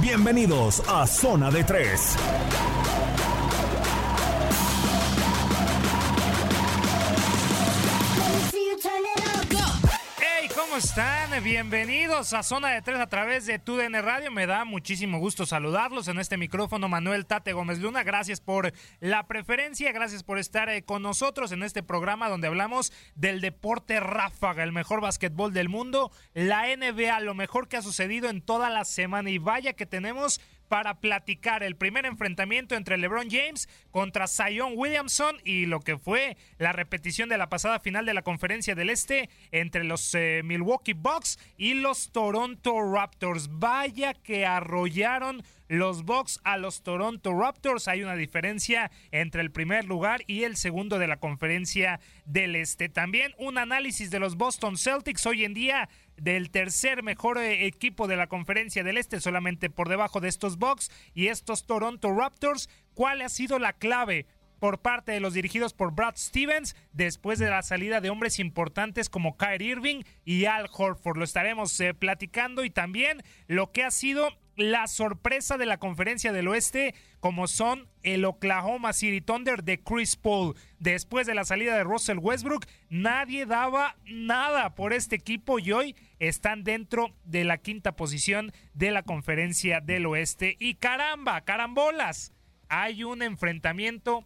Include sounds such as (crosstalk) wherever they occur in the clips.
Bienvenidos a Zona de Tres. ¿Cómo están? Bienvenidos a Zona de Tres a través de TUDN Radio. Me da muchísimo gusto saludarlos en este micrófono. Manuel Tate Gómez Luna, gracias por la preferencia, gracias por estar eh, con nosotros en este programa donde hablamos del deporte ráfaga, el mejor básquetbol del mundo, la NBA, lo mejor que ha sucedido en toda la semana. Y vaya que tenemos para platicar el primer enfrentamiento entre LeBron James contra Zion Williamson y lo que fue la repetición de la pasada final de la Conferencia del Este entre los eh, Milwaukee Bucks y los Toronto Raptors. Vaya que arrollaron los Bucks a los Toronto Raptors. Hay una diferencia entre el primer lugar y el segundo de la Conferencia del Este. También un análisis de los Boston Celtics hoy en día del tercer mejor eh, equipo de la conferencia del este, solamente por debajo de estos Bucks y estos Toronto Raptors. ¿Cuál ha sido la clave? por parte de los dirigidos por Brad Stevens después de la salida de hombres importantes como Kyrie Irving y Al Horford. Lo estaremos eh, platicando y también lo que ha sido la sorpresa de la conferencia del oeste como son el Oklahoma City Thunder de Chris Paul. Después de la salida de Russell Westbrook, nadie daba nada por este equipo y hoy están dentro de la quinta posición de la conferencia del oeste. Y caramba, carambolas, hay un enfrentamiento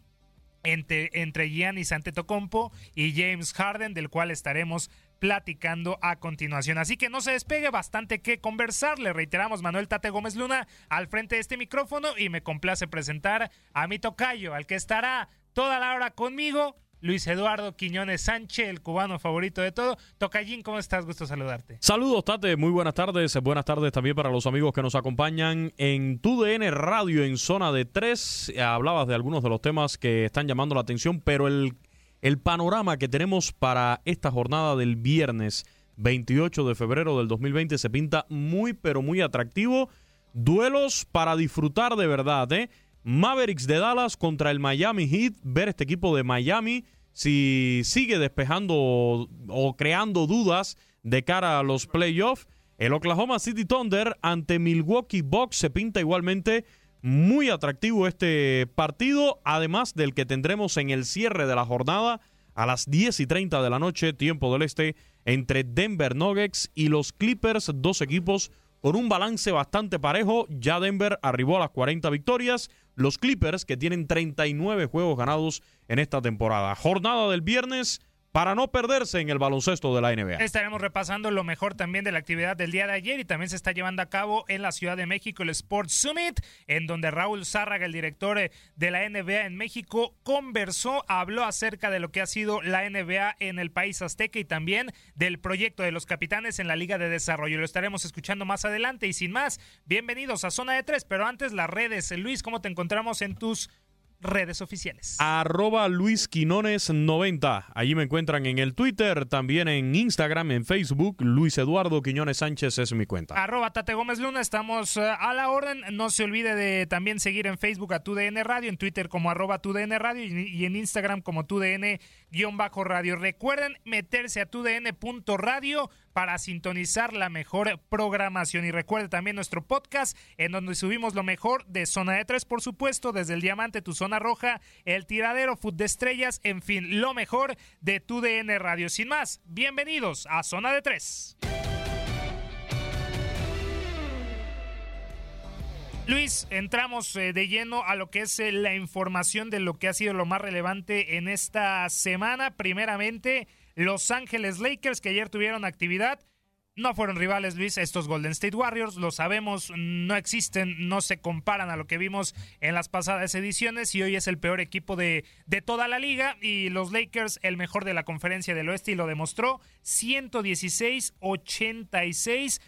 entre, entre Giannis Antetokounmpo y James Harden, del cual estaremos platicando a continuación. Así que no se despegue, bastante que conversar. Le reiteramos Manuel Tate Gómez Luna al frente de este micrófono y me complace presentar a mi tocayo, al que estará toda la hora conmigo, Luis Eduardo Quiñones Sánchez, el cubano favorito de todo. Tocayín, ¿cómo estás? Gusto saludarte. Saludos, Tate. Muy buenas tardes. Buenas tardes también para los amigos que nos acompañan en TUDN Radio en zona de tres. Hablabas de algunos de los temas que están llamando la atención, pero el, el panorama que tenemos para esta jornada del viernes 28 de febrero del 2020 se pinta muy, pero muy atractivo. Duelos para disfrutar de verdad, ¿eh? Mavericks de Dallas contra el Miami Heat. Ver este equipo de Miami si sigue despejando o, creando dudas de cara a los playoffs. El Oklahoma City Thunder ante Milwaukee Bucks se pinta igualmente muy atractivo este partido, además del que tendremos en el cierre de la jornada a las 10 y 30 de la noche, tiempo del este, entre Denver Nuggets y los Clippers, dos equipos con un balance bastante parejo. Ya Denver arribó a las 40 victorias. Los Clippers, que tienen 39 juegos ganados en esta temporada. Jornada del viernes para no perderse en el baloncesto de la NBA. Estaremos repasando lo mejor también de la actividad del día de ayer y también se está llevando a cabo en la Ciudad de México el Sports Summit, en donde Raúl Zárraga, el director eh, de la NBA en México, conversó, habló acerca de lo que ha sido la NBA en el país azteca y también del proyecto de los capitanes en la Liga de Desarrollo. Lo estaremos escuchando más adelante y sin más, bienvenidos a Zona de Tres, pero antes las redes. Luis, ¿cómo te encontramos en tus redes oficiales. Arroba Luis Quinones 90. Allí me encuentran en el Twitter, también en Instagram, en Facebook. Luis Eduardo Quiñones Sánchez es mi cuenta. Arroba Tate Gómez Luna. Estamos eh, a la orden. No se olvide de también seguir en Facebook a TUDN Radio, en Twitter como arroba TUDN Radio y, en Instagram como TUDN-radio. Recuerden meterse a TUDN.radio para sintonizar la mejor programación. Y recuerde también nuestro podcast en donde subimos lo mejor de Zona de Tres, por supuesto, desde el Diamante, tu Zona Roja, el Tiradero, Food de Estrellas, en fin, lo mejor de tu DN Radio. Sin más, bienvenidos a Zona de Tres. Luis, entramos eh, de lleno a lo que es eh, la información de lo que ha sido lo más relevante en esta semana. Primeramente, los Ángeles Lakers, que ayer tuvieron actividad, no fueron rivales, Luis, estos Golden State Warriors, lo sabemos, no existen, no se comparan a lo que vimos en las pasadas ediciones y hoy es el peor equipo de, de toda la liga y los Lakers el mejor de la conferencia del oeste y lo demostró. 116-86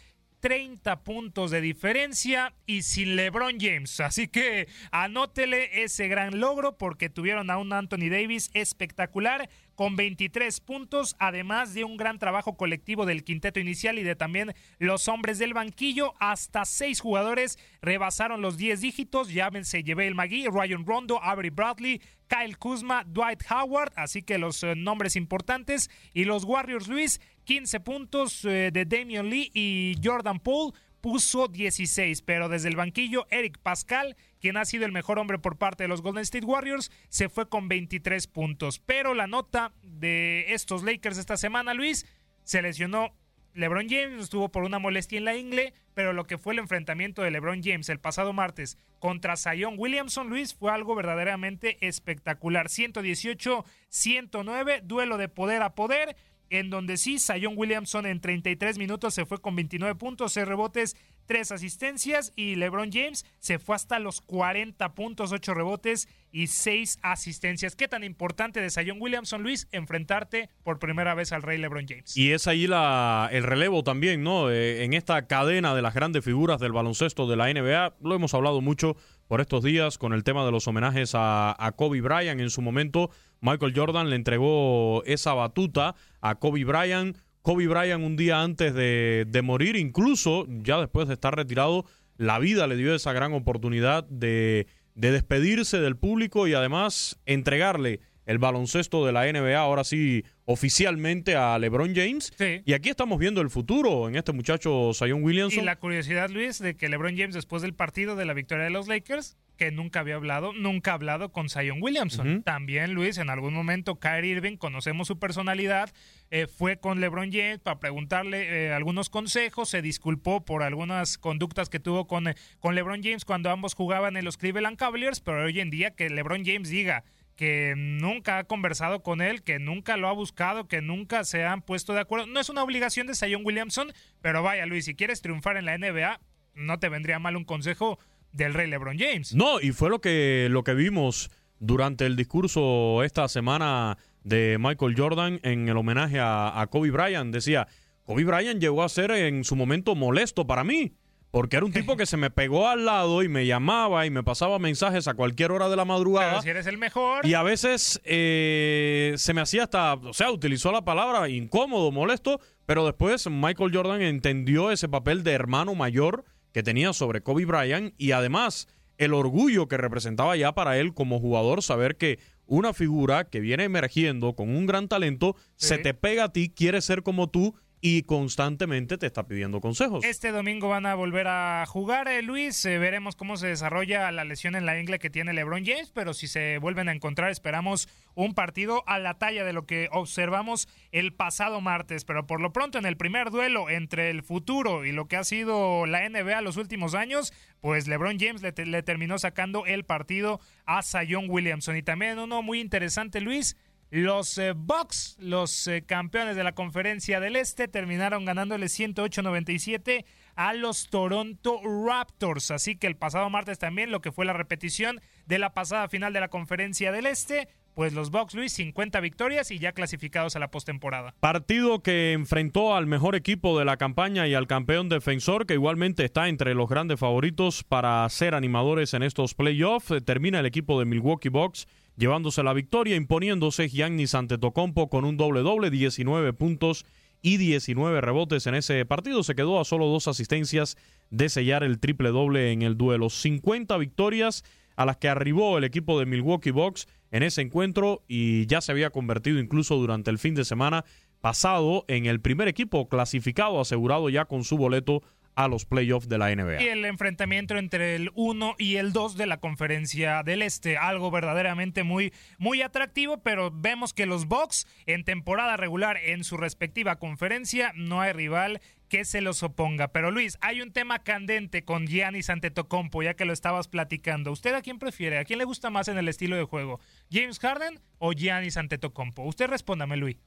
30 puntos de diferencia y sin LeBron James. Así que anótele ese gran logro porque tuvieron a un Anthony Davis espectacular con 23 puntos, además de un gran trabajo colectivo del quinteto inicial y de también los hombres del banquillo. Hasta seis jugadores rebasaron los 10 dígitos. Llámense el Magui, Ryan Rondo, Avery Bradley, Kyle Kuzma, Dwight Howard, así que los eh, nombres importantes. Y los Warriors, Luis, 15 puntos eh, de Damian Lee y Jordan Poole puso 16, pero desde el banquillo Eric Pascal, quien ha sido el mejor hombre por parte de los Golden State Warriors, se fue con 23 puntos. Pero la nota de estos Lakers esta semana, Luis, se lesionó LeBron James, estuvo por una molestia en la ingle, pero lo que fue el enfrentamiento de LeBron James el pasado martes contra Zion Williamson, Luis, fue algo verdaderamente espectacular. 118-109, duelo de poder a poder en donde sí, Zion Williamson en 33 minutos se fue con 29 puntos, 6 rebotes, 3 asistencias y LeBron James se fue hasta los 40 puntos, 8 rebotes y 6 asistencias. ¿Qué tan importante de Zion Williamson, Luis, enfrentarte por primera vez al rey LeBron James? Y es ahí la, el relevo también, ¿no? Eh, en esta cadena de las grandes figuras del baloncesto de la NBA, lo hemos hablado mucho por estos días con el tema de los homenajes a, Kobe Bryant. En su momento, Michael Jordan le entregó esa batuta a Kobe Bryant. Kobe Bryant un día antes de, morir, incluso ya después de estar retirado, la vida le dio esa gran oportunidad de despedirse del público y además entregarle el baloncesto de la NBA, ahora sí oficialmente a LeBron James. Y aquí estamos viendo el futuro en este muchacho Zion Williamson. Y la curiosidad, Luis, de que LeBron James después del partido de la victoria de los Lakers, que nunca había hablado, nunca ha hablado con Zion Williamson. También, Luis, en algún momento Kyrie Irving, conocemos su personalidad, eh, fue con LeBron James para preguntarle eh, algunos consejos, se disculpó por algunas conductas que tuvo con, eh, con LeBron James cuando ambos jugaban en los Cleveland Cavaliers, pero hoy en día que LeBron James diga que nunca ha conversado con él, que nunca lo ha buscado, que nunca se han puesto de acuerdo. No es una obligación de Zion Williamson, pero vaya Luis, si quieres triunfar en la NBA, no te vendría mal un consejo del rey LeBron James. No, y fue lo que, lo que vimos durante el discurso esta semana de Michael Jordan en el homenaje a, a Kobe Bryant. Decía, Kobe Bryant llegó a ser en su momento molesto para mí porque era un tipo que se me pegó al lado y me llamaba y me pasaba mensajes a cualquier hora de la madrugada. Pero si eres el mejor. Y a veces eh, se me hacía hasta, o sea, utilizó la palabra incómodo, molesto, pero después Michael Jordan entendió ese papel de hermano mayor que tenía sobre Kobe Bryant y además el orgullo que representaba ya para él como jugador saber que una figura que viene emergiendo con un gran talento se te pega a ti, quiere ser como tú y constantemente te está pidiendo consejos. Este domingo van a volver a jugar, eh, Luis. Eh, veremos cómo se desarrolla la lesión en la ingle que tiene LeBron James, pero si se vuelven a encontrar, esperamos un partido a la talla de lo que observamos el pasado martes. Pero por lo pronto, en el primer duelo entre el futuro y lo que ha sido la NBA los últimos años, pues LeBron James le, le terminó sacando el partido a Zion Williamson. Y también uno muy interesante, Luis los eh, Bucks, los eh, campeones de la conferencia del Este, terminaron ganándole 108-97 a los Toronto Raptors. Así que el pasado martes también, lo que fue la repetición de la pasada final de la conferencia del Este, pues los Bucks, Luis, 50 victorias y ya clasificados a la postemporada. Partido que enfrentó al mejor equipo de la campaña y al campeón defensor, que igualmente está entre los grandes favoritos para ser animadores en estos playoffs. Termina el equipo de Milwaukee Bucks llevándose la victoria, imponiéndose Giannis Antetokounmpo con un doble-doble, 19 puntos y 19 rebotes en ese partido. Se quedó a solo dos asistencias de sellar el triple-doble en el duelo. 50 victorias a las que arribó el equipo de Milwaukee Bucks en ese encuentro y ya se había convertido incluso durante el fin de semana pasado en el primer equipo clasificado asegurado ya con su boleto a los playoffs de la NBA. Y el enfrentamiento entre el 1 y el 2 de la conferencia del Este, algo verdaderamente muy, muy atractivo, pero vemos que los Bucks en temporada regular en su respectiva conferencia no hay rival que se los oponga. Pero Luis, hay un tema candente con Giannis Antetokounmpo, ya que lo estabas platicando. ¿Usted a quién prefiere? ¿A quién le gusta más en el estilo de juego? ¿James Harden o Giannis Antetokounmpo? Usted respóndame, Luis.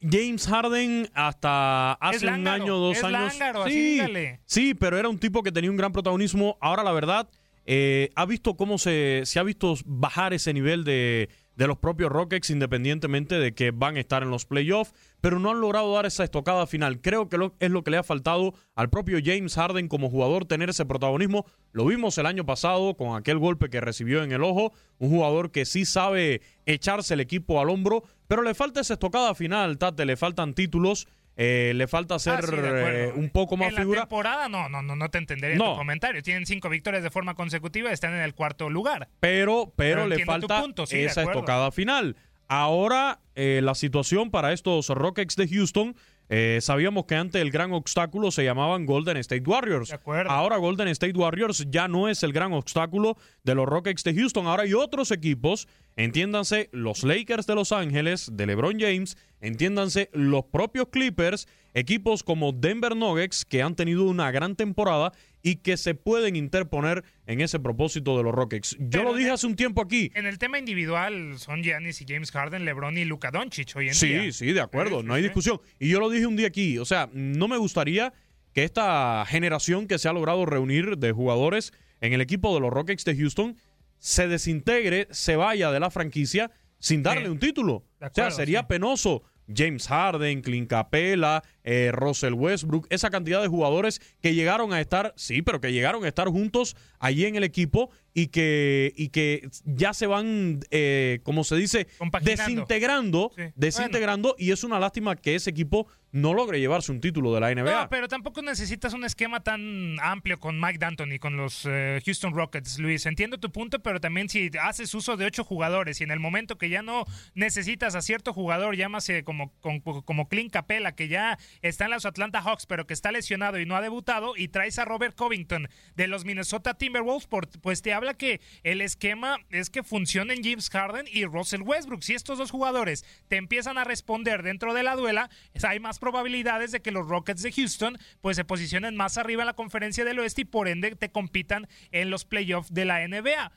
James Harden hasta hace un año, dos años. sí, sí, pero era un tipo que tenía un gran protagonismo. Ahora, la verdad, eh, ha visto cómo se, se ha visto bajar ese nivel de, de los propios Rockets, independientemente de que van a estar en los playoffs, pero no han logrado dar esa estocada final. Creo que es lo que le ha faltado al propio James Harden como jugador tener ese protagonismo. Lo vimos el año pasado con aquel golpe que recibió en el ojo, un jugador que sí sabe echarse el equipo al hombro, pero le falta esa estocada final, Tate, le faltan títulos eh, le falta ah, eh, un poco más en figura. la temporada no, no, no, no te entenderé en tu comentario. Tienen cinco victorias de forma consecutiva y están en el cuarto lugar. Pero, pero, le falta esa estocada final. Ahora, eh, la situación para estos Rockets de Houston eh, sabíamos que antes el gran obstáculo se llamaban Golden State Warriors. Ahora Golden State Warriors ya no es el gran obstáculo de los Rockets de Houston. Ahora hay otros equipos, entiéndanse los Lakers de Los Ángeles, de LeBron James, entiéndanse los propios Clippers, equipos como Denver Nuggets que han tenido una gran temporada y que se pueden interponer en ese propósito de los Rockets. Yo lo dije hace un tiempo aquí. En el tema individual son Giannis y James Harden, LeBron y Luka Doncic hoy en sí, día. Sí, sí, de acuerdo, no hay discusión. Y yo lo dije un día aquí, o sea, no me gustaría que esta generación que se ha logrado reunir de jugadores en el equipo de los Rockets de Houston se desintegre, se vaya de la franquicia sin darle un título. o sea, sería penoso James Harden, Clint Capela, eh, Russell Westbrook, esa cantidad de jugadores que llegaron a estar, sí, pero que llegaron a estar juntos allí en el equipo y que, y que ya se van, eh, como se dice, desintegrando, desintegrando y es una lástima que ese equipo no logre llevarse un título de la NBA. No, pero tampoco necesitas un esquema tan amplio con Mike D'Antoni, con los eh, Houston Rockets, Luis. Entiendo tu punto, pero también si haces uso de ocho jugadores y en el momento que ya no necesitas a cierto jugador, llámase como, como, como Clint Capela, que ya está en los Atlanta Hawks, pero que está lesionado y no ha debutado, y traes a Robert Covington de los Minnesota Timberwolves, pues te habla que el esquema es que funcionen James Harden y Russell Westbrook. Si estos dos jugadores te empiezan a responder dentro de la duela, hay más probabilidades de que los Rockets de Houston pues se posicionen más arriba en la conferencia del oeste y por ende te compitan en los playoffs de la NBA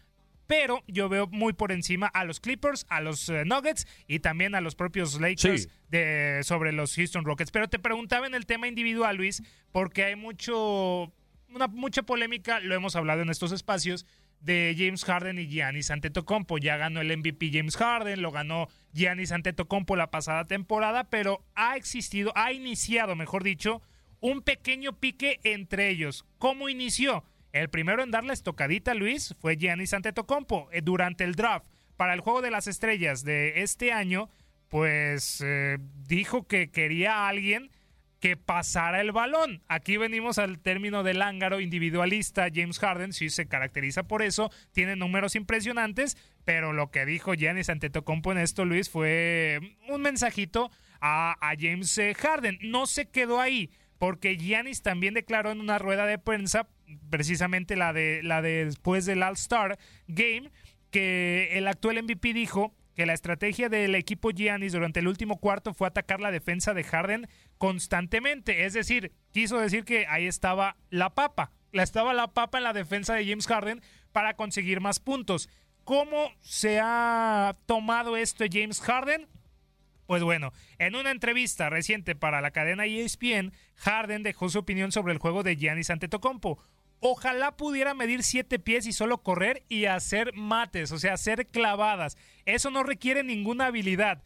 pero yo veo muy por encima a los Clippers, a los eh, Nuggets y también a los propios Lakers de, sobre los Houston Rockets. Pero te preguntaba en el tema individual, Luis, porque hay mucho, una, mucha polémica, lo hemos hablado en estos espacios, de James Harden y Giannis Antetokounmpo. Ya ganó el MVP James Harden, lo ganó Giannis Antetokounmpo la pasada temporada, pero ha existido, ha iniciado, mejor dicho, un pequeño pique entre ellos. ¿Cómo inició? El primero en darle la estocadita, Luis, fue Giannis Antetokounmpo eh, durante el draft para el Juego de las Estrellas de este año, pues eh, dijo que quería a alguien que pasara el balón. Aquí venimos al término del ángaro individualista. James Harden sí se caracteriza por eso, tiene números impresionantes, pero lo que dijo Giannis Antetokounmpo en esto, Luis, fue un mensajito a, a James eh, Harden. No se quedó ahí, porque Giannis también declaró en una rueda de prensa, precisamente la de, la de después del All-Star Game, que el actual MVP dijo que la estrategia del equipo Giannis durante el último cuarto fue atacar la defensa de Harden constantemente. Es decir, quiso decir que ahí estaba la papa. La estaba la papa en la defensa de James Harden para conseguir más puntos. ¿Cómo se ha tomado esto James Harden? Pues bueno, en una entrevista reciente para la cadena ESPN, Harden dejó su opinión sobre el juego de Giannis Antetokounmpo. Ojalá pudiera medir siete pies y solo correr y hacer mates, o sea, hacer clavadas. Eso no requiere ninguna habilidad.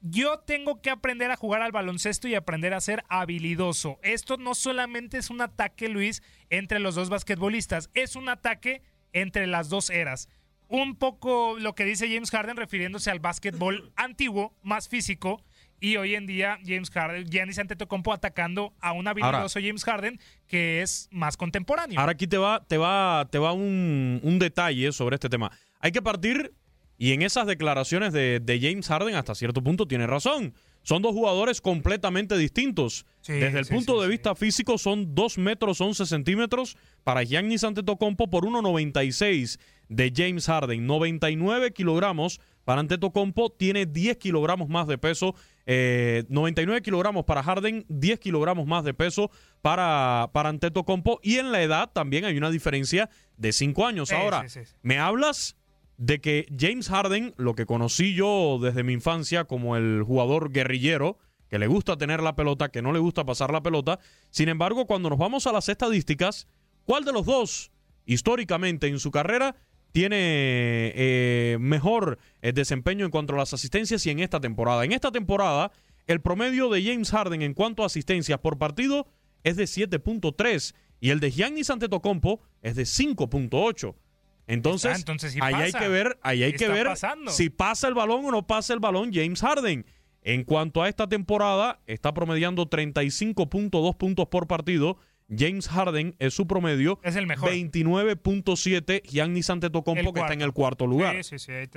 Yo tengo que aprender a jugar al baloncesto y aprender a ser habilidoso. Esto no solamente es un ataque, Luis, entre los dos basquetbolistas, es un ataque entre las dos eras. Un poco lo que dice James Harden refiriéndose al básquetbol (clears throat) antiguo, más físico, y hoy en día James Harden, Giannis Antetokounmpo atacando a un habilidoso James Harden que es más contemporáneo. Ahora aquí te va, te va, te va un, un detalle sobre este tema. Hay que partir y en esas declaraciones de, de, James Harden hasta cierto punto tiene razón. Son dos jugadores completamente distintos. Sí, Desde el sí, punto sí, de vista físico son 2 metros 11 centímetros para Giannis Antetokounmpo por 1,96 de James Harden. 99 kilogramos para Antetokounmpo, tiene 10 kilogramos más de peso. Eh, 99 kilogramos para Harden, 10 kilogramos más de peso para, para Antetokounmpo. Y en la edad también hay una diferencia de 5 años. Ahora, me hablas de que James Harden, lo que conocí yo desde mi infancia como el jugador guerrillero, que le gusta tener la pelota, que no le gusta pasar la pelota. Sin embargo, cuando nos vamos a las estadísticas, ¿cuál de los dos, históricamente en su carrera, tiene eh, mejor eh, desempeño en cuanto a las asistencias y en esta temporada? En esta temporada, el promedio de James Harden en cuanto a asistencias por partido es de 7.3 y el de Giannis Antetokounmpo es de 5.8. Entonces, Ah, entonces sí ahí hay que ver, ahí hay que ver pasando. si pasa el balón o no pasa el balón James Harden. En cuanto a esta temporada, está promediando 35.2 puntos por partido. James Harden es su promedio. Es el mejor. 29.7. Giannis Antetokounmpo, El que está en el cuarto lugar. Sí,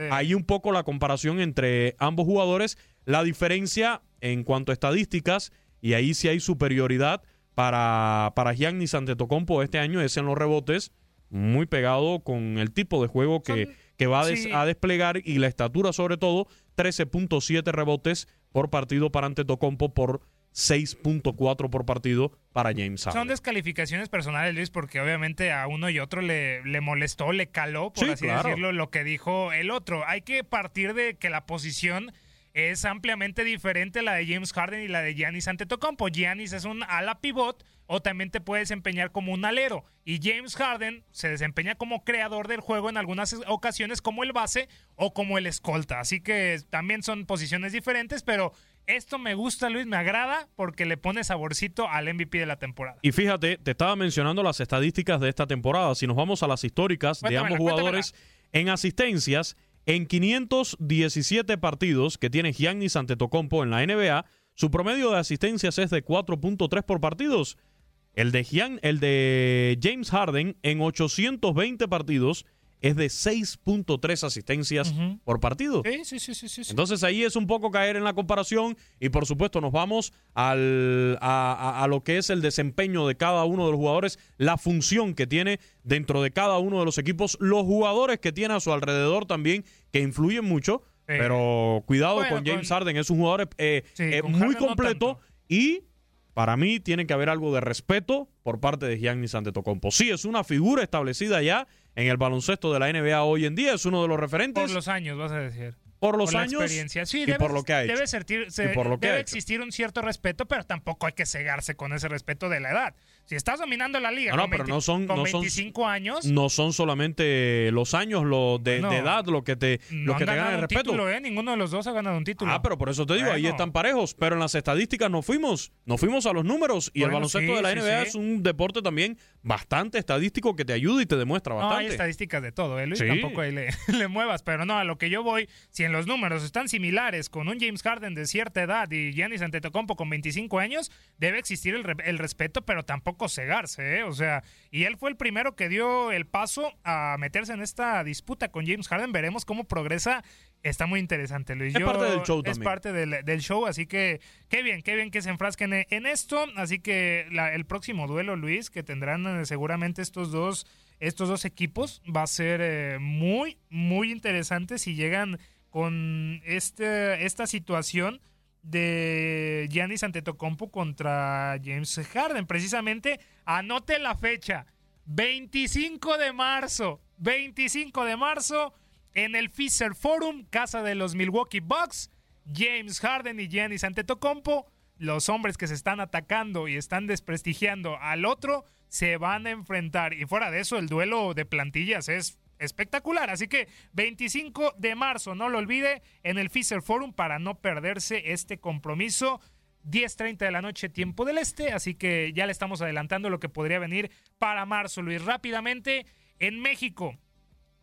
ahí te- un poco la comparación entre ambos jugadores. La diferencia en cuanto a estadísticas, y ahí sí hay superioridad para, para Giannis Antetokounmpo este año, es en los rebotes, muy pegado con el tipo de juego que, Son- que va a, des- sí. a desplegar y la estatura sobre todo, 13.7 rebotes por partido para Antetokounmpo por 6.4 por partido para James Harden. Son descalificaciones personales, Luis, porque obviamente a uno y otro le, le molestó, le caló, por Sí, así claro. decirlo, lo que dijo el otro. Hay que partir de que la posición es ampliamente diferente a la de James Harden y la de Giannis Antetokounmpo. Giannis es un ala pivot o también te puede desempeñar como un alero. Y James Harden se desempeña como creador del juego en algunas ocasiones como el base o como el escolta. Así que también son posiciones diferentes, pero esto me gusta, Luis, me agrada porque le pone saborcito al MVP de la temporada. Y fíjate, te estaba mencionando las estadísticas de esta temporada. Si nos vamos a las históricas de ambos jugadores en asistencias, en 517 partidos que tiene Giannis Antetokounmpo en la NBA, su promedio de asistencias es de 4.3 por partidos. El de, Gian- el de James Harden en 820 partidos es de 6.3 asistencias por partido. Sí, sí, sí, sí. Entonces ahí es un poco caer en la comparación y por supuesto nos vamos al, a, a- a lo que es el desempeño de cada uno de los jugadores, la función que tiene dentro de cada uno de los equipos, los jugadores que tiene a su alrededor también, que influyen mucho, pero cuidado Bueno, con James con- Harden, es un jugador eh, eh, muy no completo y para mí tiene que haber algo de respeto por parte de Giannis Antetokounmpo. Sí, es una figura establecida ya en el baloncesto de la NBA hoy en día, es uno de los referentes Por los años, vas a decir. Por los Por la años experiencia. Sí, y debe, por lo que ha hecho. Debe, sentir- se- Y por lo que debe ha hecho. existir un cierto respeto, pero tampoco hay que cegarse con ese respeto de la edad. Si estás dominando la liga No, no, con, pero 20 no son- con no son- 25 años, no son solamente los años lo de, No. de edad lo que te, no lo que te ganan ganado el respeto. título, ¿eh? Ninguno de los dos ha ganado un título. Ah, pero por eso te digo, ahí están parejos, pero en las estadísticas nos fuimos, nos fuimos a los números y el baloncesto sí, de la NBA sí. es un deporte también bastante estadístico que te ayuda y te demuestra No, hay bastante. estadísticas de todo, ¿eh, Luis? Tampoco ahí le, (laughs) le muevas, pero no, a lo que yo voy, si en los números están similares con un James Harden de cierta edad y Giannis Antetokounmpo con 25 años, debe existir el, re- el respeto, pero tampoco poco cegarse, ¿eh? O sea, y él fue el primero que dio el paso a meterse en esta disputa con James Harden. Veremos cómo progresa. Está muy interesante, Luis. Es parte del show Es también. parte del, del show, así que qué bien, qué bien que se enfrasquen en, en esto. Así que la- el próximo duelo, Luis, que tendrán eh, seguramente estos dos, estos dos equipos, va a ser eh, muy, muy interesante si llegan con este, esta situación de Giannis Antetokounmpo contra James Harden. Precisamente, anote la fecha. 25 de marzo. 25 de marzo en el Fisher Forum, casa de los Milwaukee Bucks. James Harden y Giannis Antetokounmpo, los hombres que se están atacando y están desprestigiando al otro, se van a enfrentar. Y fuera de eso, el duelo de plantillas es espectacular. Así que 25 de marzo, no lo olvide, en el Fisher Forum para no perderse este compromiso. 10.30 de la noche, tiempo del este. Así que ya le estamos adelantando lo que podría venir para marzo, Luis. Rápidamente, en México,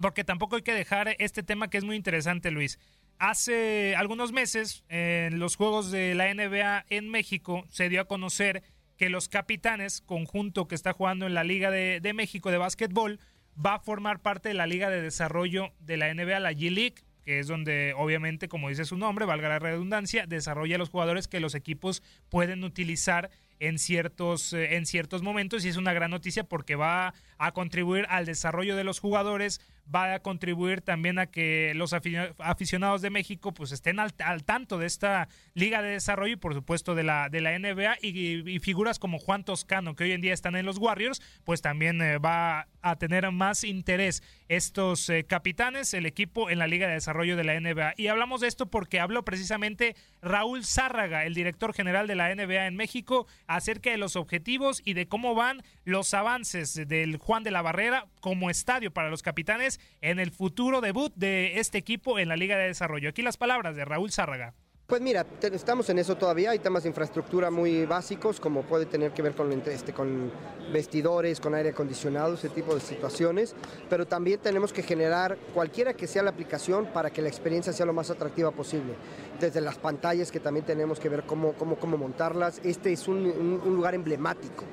porque tampoco hay que dejar este tema que es muy interesante, Luis. Hace algunos meses, en los juegos de la NBA en México, se dio a conocer que los capitanes, conjunto que está jugando en la Liga de, de México de básquetbol, va a formar parte de la Liga de Desarrollo de la NBA, la G-League, que es donde obviamente, como dice su nombre, valga la redundancia, desarrolla los jugadores que los equipos pueden utilizar en ciertos, eh, en ciertos momentos. Y es una gran noticia porque va a contribuir al desarrollo de los jugadores, va a contribuir también a que los afi- aficionados de México pues estén al, al tanto de esta liga de desarrollo y por supuesto de la, de la NBA y, y figuras como Juan Toscano que hoy en día están en los Warriors pues también eh, va a tener más interés estos eh, capitanes, el equipo en la liga de desarrollo de la NBA. Y hablamos de esto porque habló precisamente Raúl Zárraga, el director general de la NBA en México, acerca de los objetivos y de cómo van los avances del Juan de la Barrera como estadio para los capitanes en el futuro debut de este equipo en la Liga de Desarrollo. Aquí las palabras de Raúl Zárraga. Pues mira, estamos en eso todavía, hay temas de infraestructura muy básicos, como puede tener que ver con, este, con vestidores, con aire acondicionado, ese tipo de situaciones, pero también tenemos que generar cualquiera que sea la aplicación para que la experiencia sea lo más atractiva posible. Desde las pantallas que también tenemos que ver cómo, cómo, cómo montarlas, este es un lugar emblemático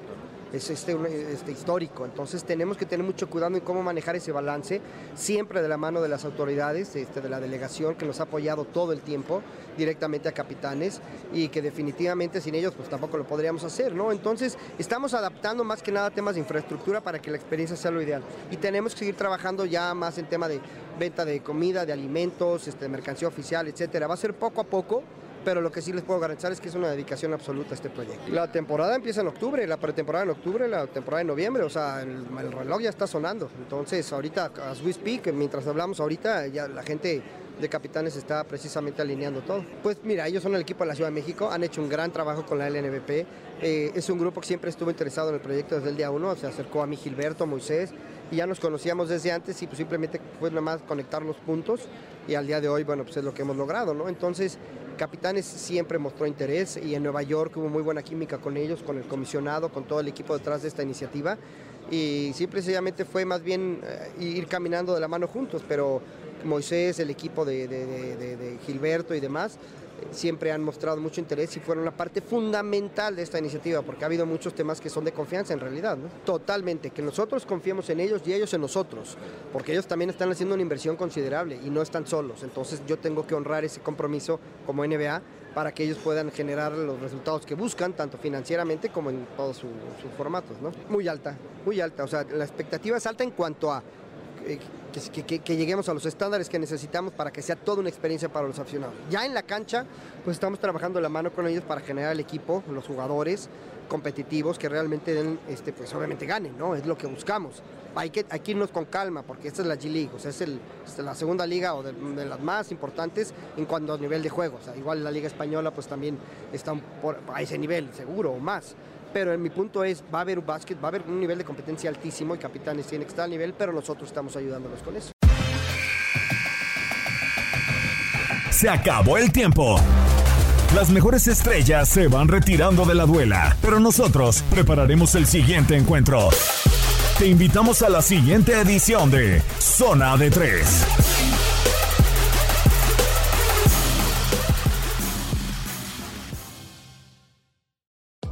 es este, este, histórico. Entonces tenemos que tener mucho cuidado en cómo manejar ese balance, siempre de la mano de las autoridades, este, de la delegación que nos ha apoyado todo el tiempo directamente a capitanes y que definitivamente sin ellos pues tampoco lo podríamos hacer, ¿no? Entonces estamos adaptando más que nada temas de infraestructura para que la experiencia sea lo ideal y tenemos que seguir trabajando ya más en tema de venta de comida, de alimentos, este, mercancía oficial, etcétera. Va a ser poco a poco pero lo que sí les puedo garantizar es que es una dedicación absoluta a este proyecto. La temporada empieza en octubre, la pretemporada en octubre, la temporada en noviembre, o sea, el, el reloj ya está sonando. Entonces, ahorita, as we speak, mientras hablamos ahorita, ya la gente de capitanes está precisamente alineando todo. Pues mira, ellos son el equipo de la Ciudad de México, han hecho un gran trabajo con la LNBP. Eh, es un grupo que siempre estuvo interesado en el proyecto desde el día uno, se acercó a mí Gilberto, Moisés, y ya nos conocíamos desde antes y pues simplemente fue nada más conectar los puntos y al día de hoy, bueno, pues es lo que hemos logrado, ¿no? Entonces, Capitanes siempre mostró interés y en Nueva York hubo muy buena química con ellos, con el comisionado, con todo el equipo detrás de esta iniciativa y simple y sencillamente fue más bien eh, ir caminando de la mano juntos, pero Moisés, el equipo de, Gilberto y demás, siempre han mostrado mucho interés y fueron la parte fundamental de esta iniciativa, porque ha habido muchos temas que son de confianza en realidad. Totalmente, que nosotros confiemos en ellos y ellos en nosotros, porque ellos también están haciendo una inversión considerable y no están solos, entonces yo tengo que honrar ese compromiso como NBA para que ellos puedan generar los resultados que buscan, tanto financieramente como en todos sus, sus formatos, ¿no? Muy alta, muy alta, o sea, la expectativa es alta en cuanto a eh, que, lleguemos a los estándares que necesitamos para que sea toda una experiencia para los aficionados. Ya en la cancha, pues estamos trabajando la mano con ellos para generar el equipo, los jugadores competitivos que realmente este, pues obviamente ganen, ¿no? Es lo que buscamos. Hay que, irnos con calma porque esta es la G-League, o sea, es, la segunda liga o de, las más importantes en cuanto a nivel de juego. O sea, igual la liga española pues también está a ese nivel, seguro, o más. Pero en mi punto es, va a haber un básquet, va a haber un nivel de competencia altísimo y Capitanes tiene que estar al nivel, pero nosotros estamos ayudándolos con eso. Se acabó el tiempo. Las mejores estrellas se van retirando de la duela, pero nosotros prepararemos el siguiente encuentro. Te invitamos a la siguiente edición de Zona de Tres.